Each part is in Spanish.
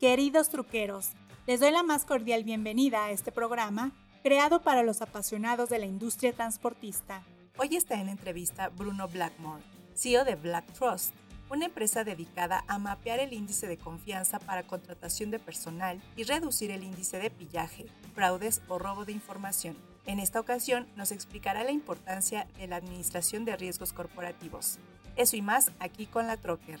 Queridos truqueros, les doy la más cordial bienvenida a este programa creado para los apasionados de la industria transportista. Hoy está en entrevista Bruno Blackmore, CEO de Black Trust, una empresa dedicada a mapear el índice de confianza para contratación de personal y reducir el índice de pillaje, fraudes o robo de información. En esta ocasión nos explicará la importancia de la administración de riesgos corporativos. Eso y más aquí con la Trocker.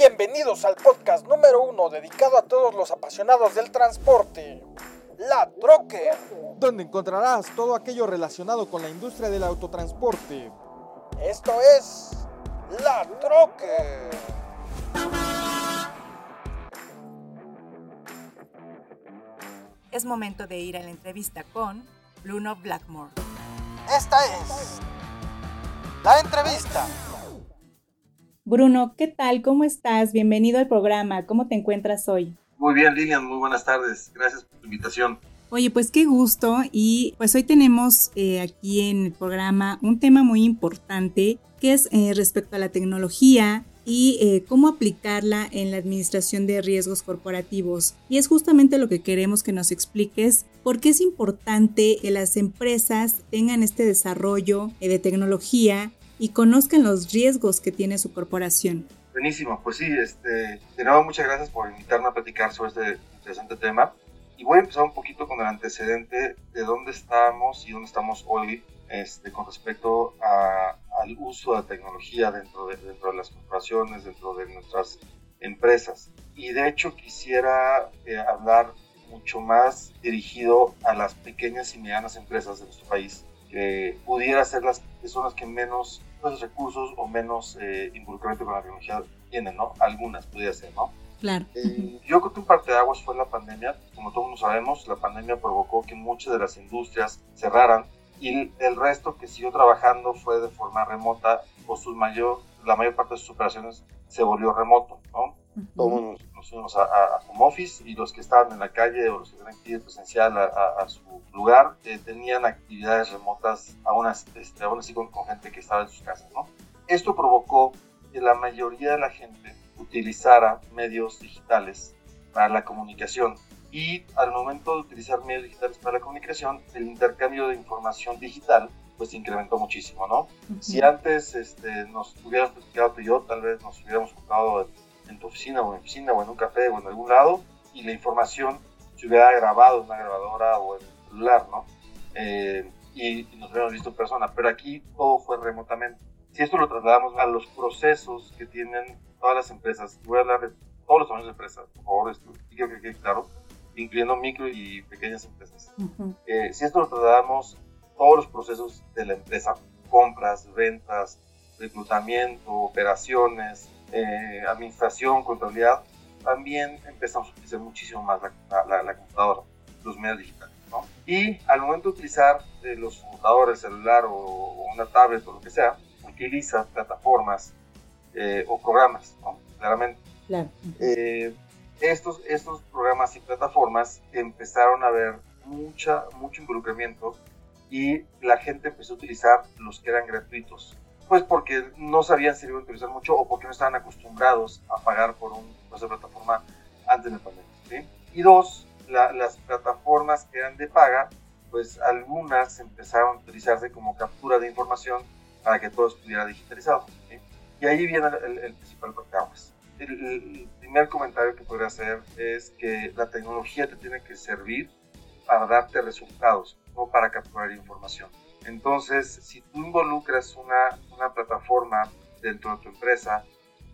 Bienvenidos al podcast número uno dedicado a todos los apasionados del transporte, La Troque, donde encontrarás todo aquello relacionado con la industria del autotransporte. Esto es La Troque. Es momento de ir a la entrevista con Bruno Blackmore. Esta es la entrevista. Bruno, ¿qué tal? ¿Cómo estás? Bienvenido al programa. ¿Cómo te encuentras hoy? Muy bien, Lilian, muy buenas tardes. Gracias por tu invitación. Oye, pues qué gusto y pues hoy tenemos eh, aquí en el programa un tema muy importante que es eh, respecto a la tecnología y eh, cómo aplicarla en la administración de riesgos corporativos. Y es justamente lo que queremos que nos expliques, por qué es importante que las empresas tengan este desarrollo de tecnología y conozcan los riesgos que tiene su corporación. Buenísimo, pues sí, este, de nuevo muchas gracias por invitarme a platicar sobre este interesante tema. Y voy a empezar un poquito con el antecedente de dónde estamos y dónde estamos hoy este, con respecto a, al uso de la tecnología dentro de, dentro de las corporaciones, dentro de nuestras empresas. Y de hecho quisiera eh, hablar mucho más dirigido a las pequeñas y medianas empresas de nuestro país, que pudiera ser las que son las que menos menos recursos o menos eh, involucramiento con la tecnología tienen, ¿no? Algunas, podría ser, ¿no? Claro. Eh, yo creo que un parte de aguas fue la pandemia. Como todos sabemos, la pandemia provocó que muchas de las industrias cerraran y el resto que siguió trabajando fue de forma remota o su mayor, la mayor parte de sus operaciones se volvió remoto, ¿no? Todos nos, fuimos a, a, home office y los que estaban en la calle o los que tenían que ir presencial a, a su lugar eh, tenían actividades remotas aún, este, aún así con, con, gente que estaba en sus casas, ¿no? Esto provocó que la mayoría de la gente utilizara medios digitales para la comunicación y al momento de utilizar medios digitales para la comunicación, el intercambio de información digital pues incrementó muchísimo, ¿no? Uh -huh. Si antes este, nos hubiéramos platicado tú y yo, tal vez nos hubiéramos juntado en tu oficina o en oficina o en un café o en algún lado y la información se hubiera grabado en una grabadora o en el celular, ¿no? Eh, y, y, nos hubiéramos visto en persona, pero aquí todo fue remotamente. Si esto lo trasladamos a los procesos que tienen todas las empresas, voy a hablar de todos los tamaños de empresas, por favor, esto, quiero que quede claro, incluyendo micro y pequeñas empresas. Uh -huh. eh, si esto lo trasladamos todos los procesos de la empresa, compras, ventas, reclutamiento, operaciones, eh, administración, contabilidad, también empezamos a utilizar muchísimo más la, la, la computadora, los medios digitales. ¿no? Y al momento de utilizar eh, los computadores, celular o, o, una tablet o lo que sea, utiliza plataformas eh, o programas, ¿no? claramente. Claro. Estos, estos programas y plataformas empezaron a ver mucha, mucho involucramiento y la gente empezó a utilizar los que eran gratuitos pues porque no sabían si iban a utilizar mucho o porque no estaban acostumbrados a pagar por un, plataforma antes de la pandemia. ¿sí? Y dos, la, las plataformas que eran de paga, pues algunas empezaron a utilizarse como captura de información para que todo estuviera digitalizado. ¿sí? Y ahí viene el, el, el principal parteaguas. El, el primer comentario que podría hacer es que la tecnología te tiene que servir para darte resultados, no para capturar información. Entonces, si tú involucras una, una plataforma dentro de tu empresa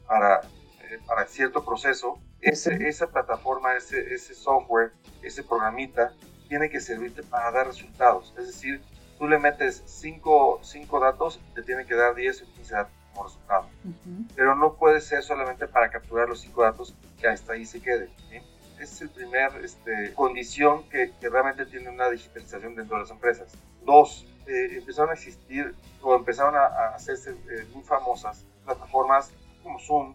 para, eh, para cierto proceso, ese, esa plataforma, ese, ese software, ese programita, tiene que servirte para dar resultados. Es decir, tú le metes 5 datos, te tiene que dar 10 o 15 datos como resultado. pero no puede ser solamente para capturar los cinco datos que hasta ahí se quede. es el primer este, condición que, que, realmente tiene una digitalización dentro de las empresas. Dos, eh, empezaron a existir o empezaron a, hacerse eh, muy famosas plataformas como Zoom,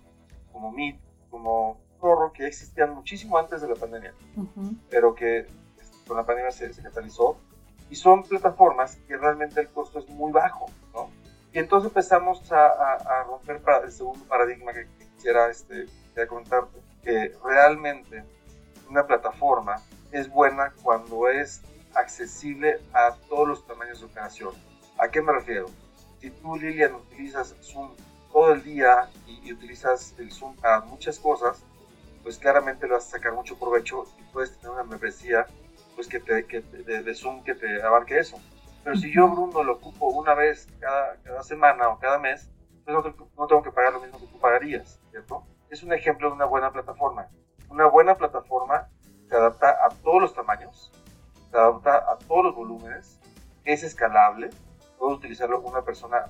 como Meet, como Zorro, que existían muchísimo antes de la pandemia, pero que este, con la pandemia se, se catalizó. Y son plataformas que realmente el costo es muy bajo, ¿no? Y entonces empezamos a, a, romper para el segundo paradigma que quisiera, este, quisiera comentarte, que realmente una plataforma es buena cuando es accesible a todos los tamaños de operación. ¿A qué me refiero? Si tú, Lilian, utilizas Zoom todo el día y, utilizas el Zoom para muchas cosas, pues claramente le vas a sacar mucho provecho y puedes tener una membresía pues que te, que, de, de, Zoom que te abarque eso. Pero si yo, Bruno, lo ocupo una vez cada, cada semana o cada mes, pues no, no, tengo que pagar lo mismo que tú pagarías, ¿cierto? Es un ejemplo de una buena plataforma. Una buena plataforma se adapta a todos los tamaños, se adapta a todos los volúmenes, es escalable, puede utilizarlo una persona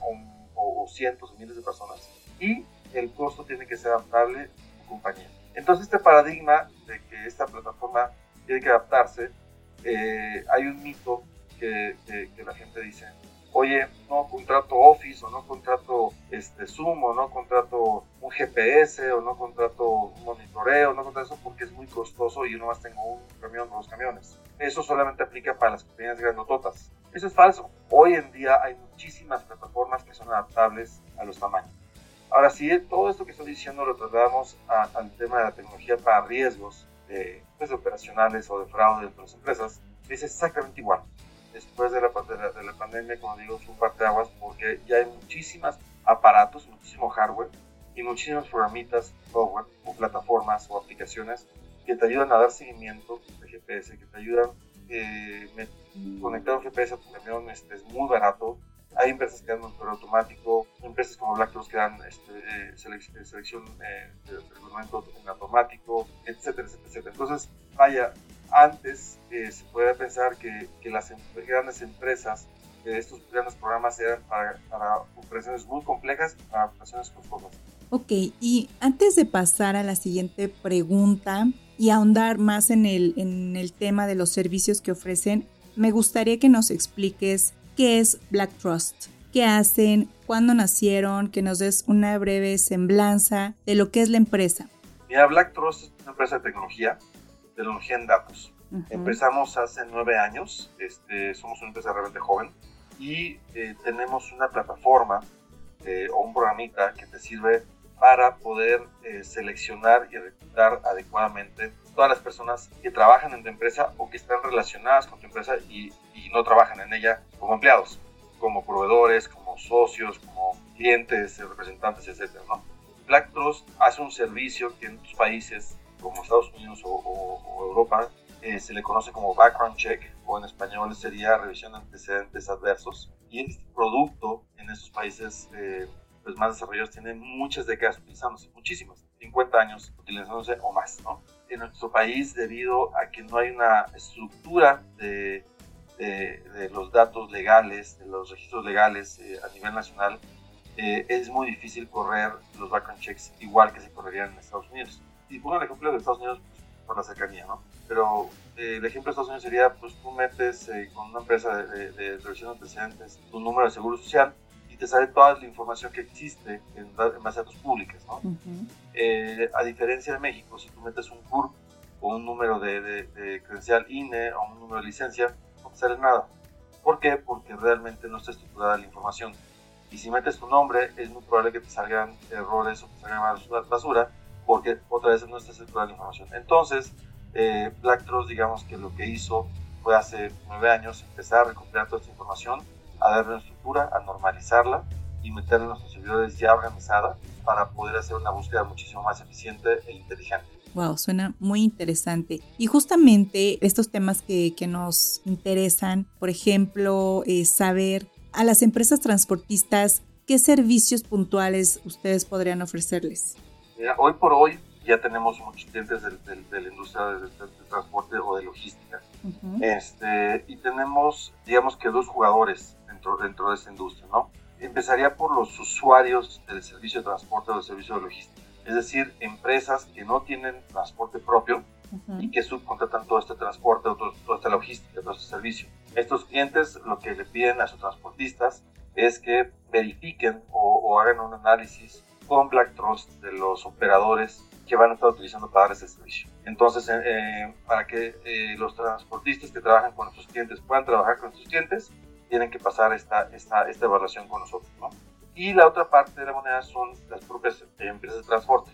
o, cientos o miles de personas y el costo tiene que ser adaptable a tu compañía. Entonces este paradigma de que esta plataforma tiene que adaptarse, eh, hay un mito que, que, la gente dice, oye, no contrato Office o no contrato este, Zoom o no contrato un GPS o no contrato un monitoreo, no contrato eso porque es muy costoso y yo nomás tengo un camión o dos camiones. Eso solamente aplica para las compañías grandototas. Eso es falso. Hoy en día hay muchísimas plataformas que son adaptables a los tamaños. Ahora, si todo esto que estoy diciendo lo trasladamos al tema de la tecnología para riesgos de, pues, operacionales o de fraude de las empresas, es exactamente igual después de la, de la, pandemia, como digo, fue parte de aguas porque ya hay muchísimos aparatos, muchísimo hardware y muchísimas programitas, software o plataformas o aplicaciones que te ayudan a dar seguimiento de GPS, que te ayudan eh, conectar un GPS a tu camión este, es muy barato. Hay empresas que dan monitor automático, empresas como BlackRock que dan este, eh, eh, selección eh, de reglamento en automático, etcétera, etcétera, etcétera. Entonces, vaya, antes eh, se puede pensar que, que, las em, grandes empresas, que estos grandes programas eran para, para operaciones muy complejas, para operaciones costosas. Ok, y antes de pasar a la siguiente pregunta y ahondar más en el, en el tema de los servicios que ofrecen, me gustaría que nos expliques qué es Black Trust, qué hacen, cuándo nacieron, que nos des una breve semblanza de lo que es la empresa. Mira, Black Trust es una empresa de tecnología tecnología en datos. Empezamos hace nueve años, este, somos una empresa realmente joven y eh, tenemos una plataforma eh, o un programita que te sirve para poder eh, seleccionar y reclutar adecuadamente todas las personas que trabajan en tu empresa o que están relacionadas con tu empresa y, y no trabajan en ella como empleados, como proveedores, como socios, como clientes, representantes, etc. ¿no? Black Trust hace un servicio que en tus países como Estados Unidos o, Europa, eh, se le conoce como background check o en español sería revisión de antecedentes adversos. Y este producto en esos países eh, pues más desarrollados tiene muchas décadas utilizándose, muchísimas, 50 años utilizándose o más. ¿no? En nuestro país, debido a que no hay una estructura de, de, los datos legales, de los registros legales eh, a nivel nacional, es muy difícil correr los background checks igual que se correrían en Estados Unidos y pongo el ejemplo de Estados Unidos pues, por la cercanía, ¿no? Pero eh, el ejemplo de Estados Unidos sería, pues tú metes eh, con una empresa de, de, revisión de antecedentes tu número de seguro social y te sale toda la información que existe en, base a datos públicos, ¿no? Eh, a diferencia de México, si tú metes un CURP o un número de, de, credencial INE o un número de licencia, no te sale nada. ¿Por qué? Porque realmente no está estructurada la información. Y si metes tu nombre, es muy probable que te salgan errores o te salgan basura porque otra vez no está circulando la información. Entonces, eh, Black Trust, digamos que lo que hizo fue hace nueve años empezar a recopilar toda esta información, a darle una estructura, a normalizarla y meterla en nuestros servidores ya organizada para poder hacer una búsqueda muchísimo más eficiente e inteligente. Wow, suena muy interesante. Y justamente estos temas que, que nos interesan, por ejemplo, eh, saber a las empresas transportistas qué servicios puntuales ustedes podrían ofrecerles hoy por hoy ya tenemos muchos clientes de, la industria del, transporte o de logística. este, y tenemos, digamos que dos jugadores dentro, dentro de esa industria, ¿no? empezaría por los usuarios del servicio de transporte o del servicio de logística, es decir, empresas que no tienen transporte propio y que subcontratan todo este transporte, toda esta logística, todo este servicio. Estos clientes lo que le piden a sus transportistas es que verifiquen o, hagan un análisis Black Trust de los operadores que van a estar utilizando para dar ese servicio. Entonces, eh, eh, para que eh, los transportistas que trabajan con nuestros clientes puedan trabajar con nuestros clientes, tienen que pasar esta, esta, esta evaluación con nosotros. ¿no? Y la otra parte de la moneda son las propias empresas de transporte.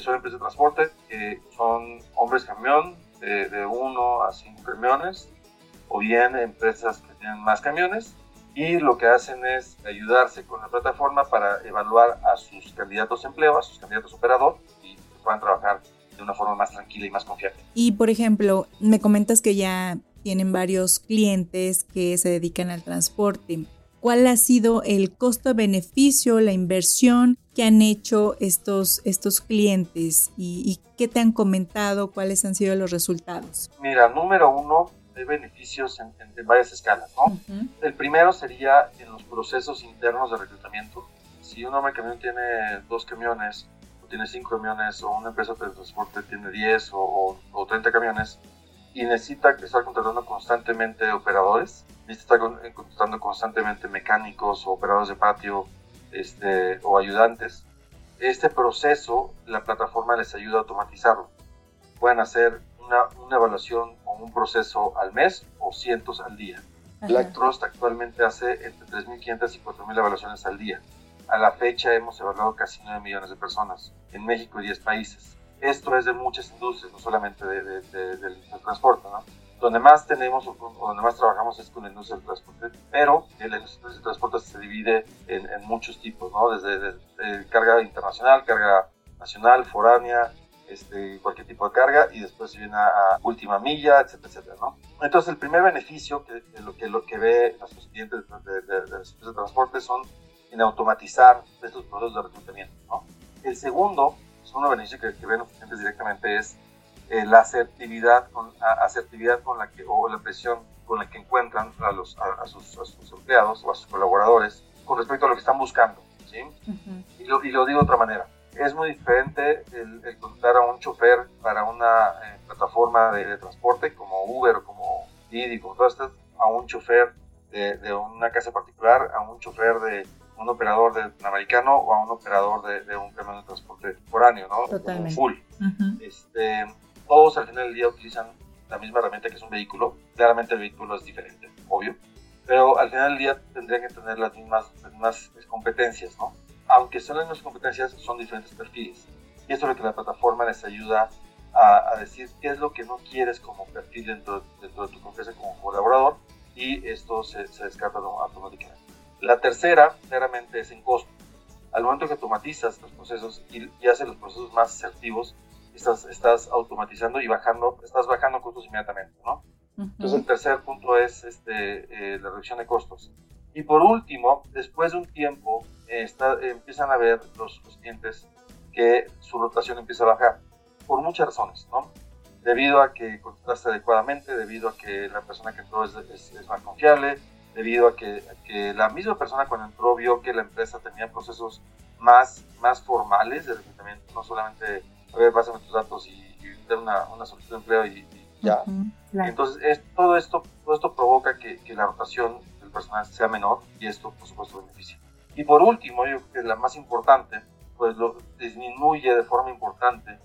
son empresas de transporte que son hombres camión de, de uno a cinco camiones, o bien empresas que tienen más camiones, y lo que hacen es ayudarse con la plataforma para evaluar a sus candidatos de empleo, a sus candidatos operador y puedan trabajar de una forma más tranquila y más confiable. Y por ejemplo, me comentas que ya tienen varios clientes que se dedican al transporte. ¿Cuál ha sido el costo-beneficio, la inversión que han hecho estos, estos clientes y, y qué te han comentado? ¿Cuáles han sido los resultados? Mira, número uno, de beneficios en, varias escalas. ¿no? El primero sería en los procesos internos de reclutamiento. Si un hombre camión tiene dos camiones, o tiene cinco camiones, o una empresa de transporte tiene 10 o, o, 30 camiones, y necesita estar contratando constantemente operadores, necesita estar eh, contratando constantemente mecánicos o operadores de patio este, o ayudantes. Este proceso, la plataforma les ayuda a automatizarlo. Pueden hacer una, una evaluación un proceso al mes o cientos al día. Black Trust actualmente hace entre 3.500 y 4.000 evaluaciones al día. A la fecha hemos evaluado casi 9 millones de personas en México y 10 países. Esto es de muchas industrias, no solamente de, del, transporte. ¿no? Donde más tenemos o donde más trabajamos es con la industria del transporte, pero la industria del transporte se divide en, en muchos tipos, ¿no? desde, desde carga internacional, carga nacional, foránea, este, cualquier tipo de carga y después se viene a, última milla, etcétera, etcétera, ¿no? Entonces el primer beneficio que, lo, que, lo que ve nuestros clientes de, de, de, transporte son en automatizar estos procesos de reclutamiento, ¿no? El segundo, es uno beneficio que, que ven los clientes directamente es eh, la asertividad con, asertividad con la que, o la presión con la que encuentran a, los, a, sus, a sus empleados o a sus colaboradores con respecto a lo que están buscando, ¿sí? y, lo, y lo digo de otra manera es muy diferente el, el contratar a un chofer para una eh, plataforma de, transporte como Uber, como Didi, como todas estas, a un chofer de, de, una casa particular, a un chofer de un operador de americano o a un operador de, un camión de transporte foráneo, ¿no? Totalmente. full. este, todos al final del día utilizan la misma herramienta que es un vehículo. Claramente el vehículo es diferente, obvio. Pero al final del día tendrían que tener las mismas, las mismas competencias, ¿no? Aunque son las mismas competencias, son diferentes perfiles. Y esto es lo que la plataforma les ayuda a, decir qué es lo que no quieres como perfil dentro, dentro de tu empresa como colaborador y esto se, se descarta automáticamente. La tercera, claramente, es en costo. Al momento que automatizas los procesos y, haces los procesos más asertivos, estás, estás automatizando y bajando, estás bajando costos inmediatamente, ¿no? Entonces, el tercer punto es este, eh, la reducción de costos. Y por último, después de un tiempo, empiezan a ver los, clientes que su rotación empieza a bajar, por muchas razones, ¿no? Debido a que contrataste adecuadamente, debido a que la persona que entró es, es, más confiable, debido a que, que, la misma persona cuando entró vio que la empresa tenía procesos más, más formales de reclutamiento, no solamente, a ver, pásame tus datos y, y dar una, una, solicitud de empleo y, ya. Entonces, es, todo, esto, todo esto provoca que, que la rotación personal sea menor y esto, por supuesto, beneficia. Y por último, yo creo que la más importante, pues lo, disminuye de forma importante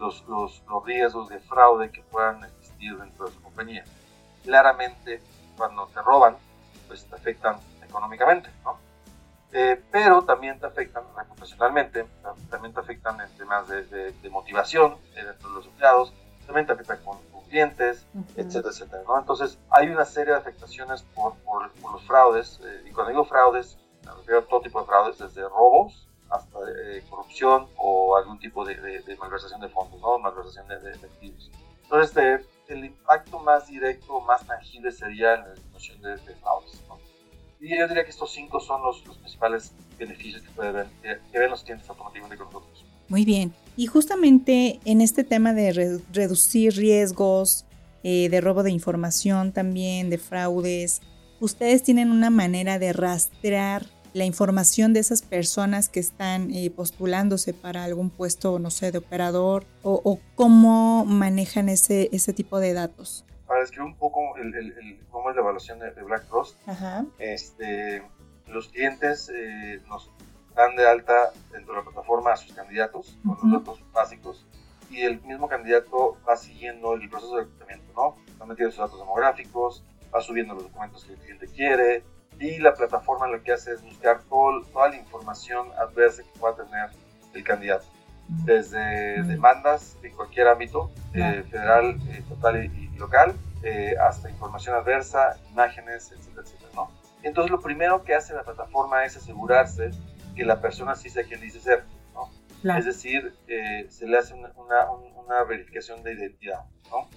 los, los, los, riesgos de fraude que puedan existir dentro de su compañía. Claramente, cuando te roban, pues te afectan económicamente, ¿no? Eh, pero también te afectan reputacionalmente, también te afectan en temas de, de, motivación eh, dentro de los empleados, también te afectan con, clientes, etcétera, etcétera, ¿no? Entonces, hay una serie de afectaciones por, por, los fraudes, eh, y cuando digo fraudes, todo tipo de fraudes, desde robos hasta eh, corrupción o algún tipo de, malversación de fondos, ¿no? malversación de, activos. Entonces, este, el impacto más directo, más tangible sería en la disminución de, fraudes. Y yo diría que estos cinco son los, principales beneficios que, pueden ver, que, ven los clientes automáticamente con nosotros. Muy bien. Y justamente en este tema de reducir riesgos, eh, de robo de información también, de fraudes, ustedes tienen una manera de rastrear la información de esas personas que están eh, postulándose para algún puesto, no sé, de operador o, cómo manejan ese, ese tipo de datos? Para describir un poco el, cómo es la evaluación de, Black Trust, Este, los clientes eh, nos dan de alta dentro de la plataforma a sus candidatos con los datos básicos y el mismo candidato va siguiendo el proceso de reclutamiento, ¿no? Va metiendo sus datos demográficos, va subiendo los documentos que el cliente quiere y la plataforma lo que hace es buscar toda la información adversa que pueda tener el candidato, desde demandas en cualquier ámbito, eh, federal, eh, estatal y, local, eh, hasta información adversa, imágenes, etcétera, etcétera, ¿no? Entonces lo primero que hace la plataforma es asegurarse que la persona sí sea quien dice ser, ¿no? Es decir, se le hace una, una, verificación de identidad, ¿no?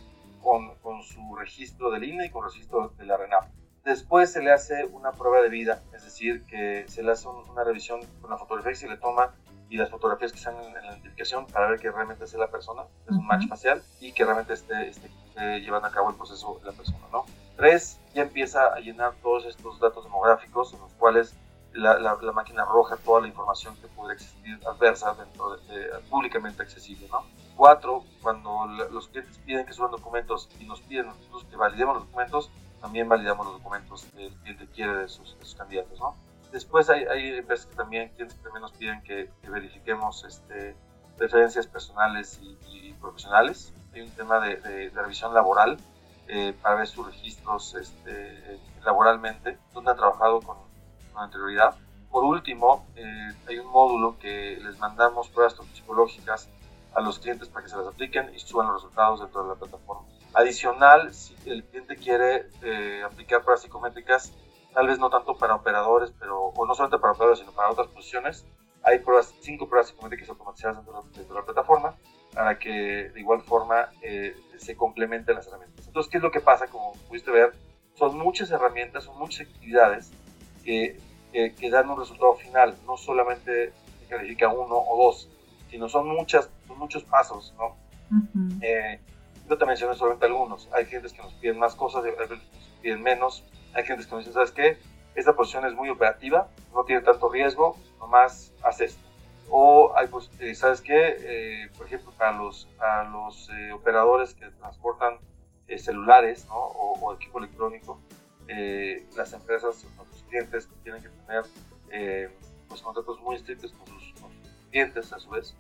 Con, con, su registro del INE y con registro de la RENAP. Después se le hace una prueba de vida, es decir, que se le hace una revisión con la fotografía que se le toma y las fotografías que están en, la identificación para ver que realmente sea la persona, es un match facial y que realmente esté, esté, llevando a cabo el proceso de la persona, ¿no? Tres, ya empieza a llenar todos estos datos demográficos en los cuales la, la, máquina arroja toda la información que puede existir adversa dentro de, públicamente accesible, ¿no? Cuatro, cuando los clientes piden que suban documentos y nos piden nosotros que validemos los documentos, también validamos los documentos que el cliente quiere de sus, candidatos, ¿no? Después hay, hay empresas que también, clientes que también nos piden que, verifiquemos este, referencias personales y, profesionales. Hay un tema de, de, revisión laboral eh, para ver sus registros este, laboralmente, donde han trabajado con, con anterioridad. Por último, eh, hay un módulo que les mandamos pruebas psicológicas a los clientes para que se las apliquen y suban los resultados dentro de la plataforma. Adicional, si el cliente quiere eh, aplicar pruebas psicométricas, tal vez no tanto para operadores, pero, o no solamente para operadores, sino para otras posiciones, hay pruebas, cinco pruebas psicométricas automatizadas dentro de, la, plataforma para que de igual forma eh, se complementen las herramientas. Entonces, ¿qué es lo que pasa? Como pudiste ver, son muchas herramientas, son muchas actividades que, que, dan un resultado final, no solamente se califica uno o dos, sino son muchas, son muchos pasos, ¿no? Yo te mencioné solamente algunos. Hay clientes que nos piden más cosas, hay clientes que nos piden menos. Hay clientes que nos dicen, ¿sabes qué? Esta posición es muy operativa, no tiene tanto riesgo, nomás haz esto. O hay, pues, eh, ¿sabes qué? Eh, por ejemplo, para los, a los eh, operadores que transportan celulares ¿no? o, equipo electrónico, las empresas, nuestros clientes tienen que tener pues, contratos muy estrictos con sus, con sus clientes a su vez.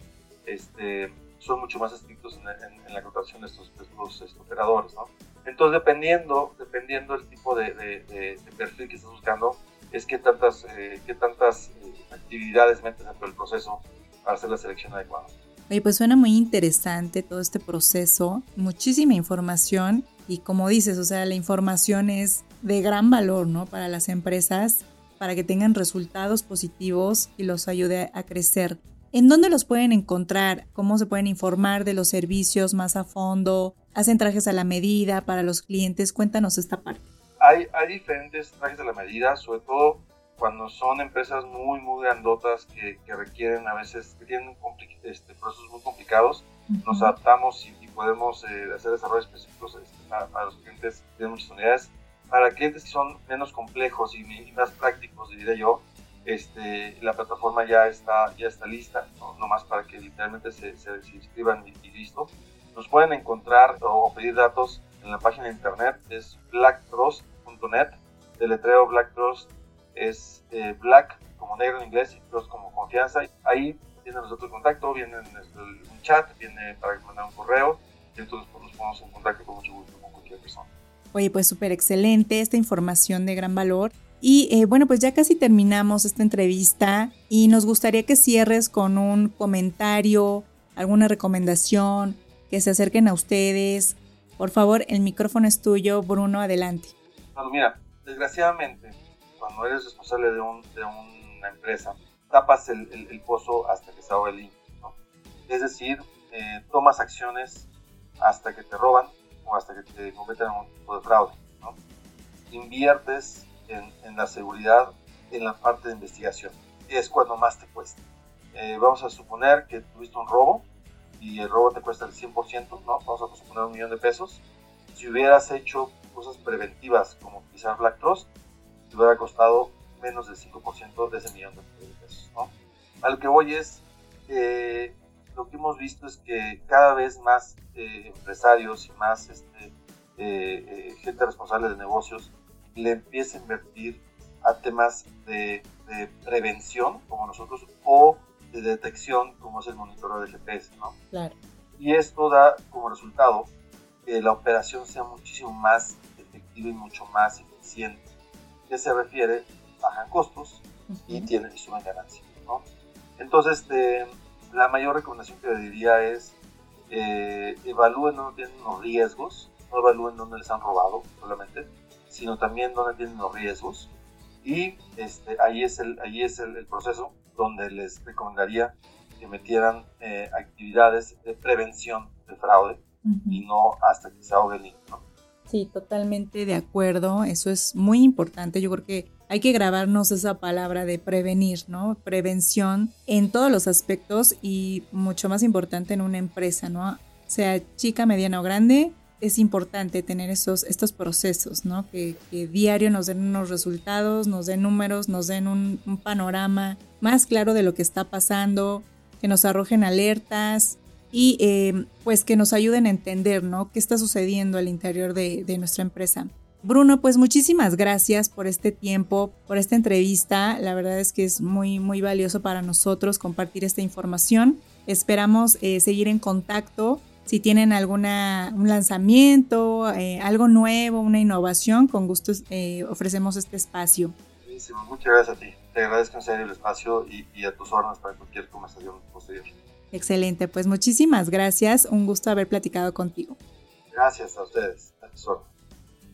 Este, son mucho más estrictos en, la contratación de estos, estos, operadores, ¿no? Entonces, dependiendo, dependiendo del tipo de, de, perfil que estás buscando, es qué tantas, eh, qué tantas eh, actividades metes dentro del proceso para hacer la selección adecuada. Oye, pues suena muy interesante todo este proceso, muchísima información y como dices, o sea, la información es de gran valor, ¿no? Para las empresas, para que tengan resultados positivos y los ayude a crecer. ¿En dónde los pueden encontrar? ¿Cómo se pueden informar de los servicios más a fondo? ¿Hacen trajes a la medida para los clientes? Cuéntanos esta parte. Hay, hay diferentes trajes a la medida, sobre todo cuando son empresas muy, muy grandotas que, que requieren a veces, que tienen este, procesos muy complicados. Nos adaptamos y, podemos eh, hacer desarrollos específicos este, para, los clientes tienen muchas unidades. Para clientes que son menos complejos y, y más prácticos, diría yo, este, la plataforma ya está, ya está lista, ¿no? más para que literalmente se, se, inscriban y, listo. Nos pueden encontrar o pedir datos en la página de internet, es blacktrust.net. El letreo Black Trust es eh, black como negro en inglés y trust como confianza. Ahí tienen nosotros contacto, viene un chat, viene para mandar un correo y entonces pues, nos ponemos en contacto con mucho gusto con cualquier persona. Oye, pues súper excelente esta información de gran valor. Y eh, bueno, pues ya casi terminamos esta entrevista y nos gustaría que cierres con un comentario, alguna recomendación, que se acerquen a ustedes. Por favor, el micrófono es tuyo, Bruno, adelante. Bueno, mira, desgraciadamente, cuando eres responsable de, una empresa, tapas el, pozo hasta que se ahoga el ¿no? Es decir, eh, tomas acciones hasta que te roban o hasta que te cometen un tipo de fraude. ¿no? Inviertes en, la seguridad en la parte de investigación. Es cuando más te cuesta. Eh, vamos a suponer que tuviste un robo y el robo te cuesta el 100%, ¿no? Vamos a suponer un millón de pesos. Si hubieras hecho cosas preventivas como utilizar Black Trust, te hubiera costado menos del 5% de ese millón de pesos. ¿no? A lo que voy es, eh, lo que hemos visto es que cada vez más eh, empresarios y más este, eh, gente responsable de negocios le empieza a invertir a temas de, de, prevención, como nosotros, o de detección, como es el monitoreo de GPS, ¿no? Claro. Y esto da como resultado que la operación sea muchísimo más efectiva y mucho más eficiente. ¿Qué se refiere? Bajan costos y, tienen, y suben ganancias, ¿no? Entonces, este, la mayor recomendación que le diría es eh, evalúen dónde tienen los riesgos, no evalúen dónde les han robado solamente, sino también dónde tienen los riesgos. Y este, ahí es, el, ahí es el, proceso donde les recomendaría que metieran eh, actividades de prevención de fraude y no hasta que se ahogue el niño. Sí, totalmente de acuerdo. Eso es muy importante. Yo creo que hay que grabarnos esa palabra de prevenir, ¿no? Prevención en todos los aspectos y mucho más importante en una empresa, ¿no? Sea chica, mediana o grande, es importante tener esos, estos procesos, ¿no? Que, diario nos den unos resultados, nos den números, nos den un, panorama más claro de lo que está pasando, que nos arrojen alertas y eh, pues que nos ayuden a entender, ¿no? ¿Qué está sucediendo al interior de nuestra empresa? Bruno, pues muchísimas gracias por este tiempo, por esta entrevista. La verdad es que es muy, muy valioso para nosotros compartir esta información. Esperamos eh, seguir en contacto si tienen alguna un lanzamiento, eh, algo nuevo, una innovación, con gusto eh, ofrecemos este espacio. Buenísimo, muchas gracias a ti. Te agradezco en serio el espacio y, a tus órdenes para cualquier conversación posterior. Excelente, pues muchísimas gracias. Un gusto haber platicado contigo. Gracias a ustedes. A tus órdenes.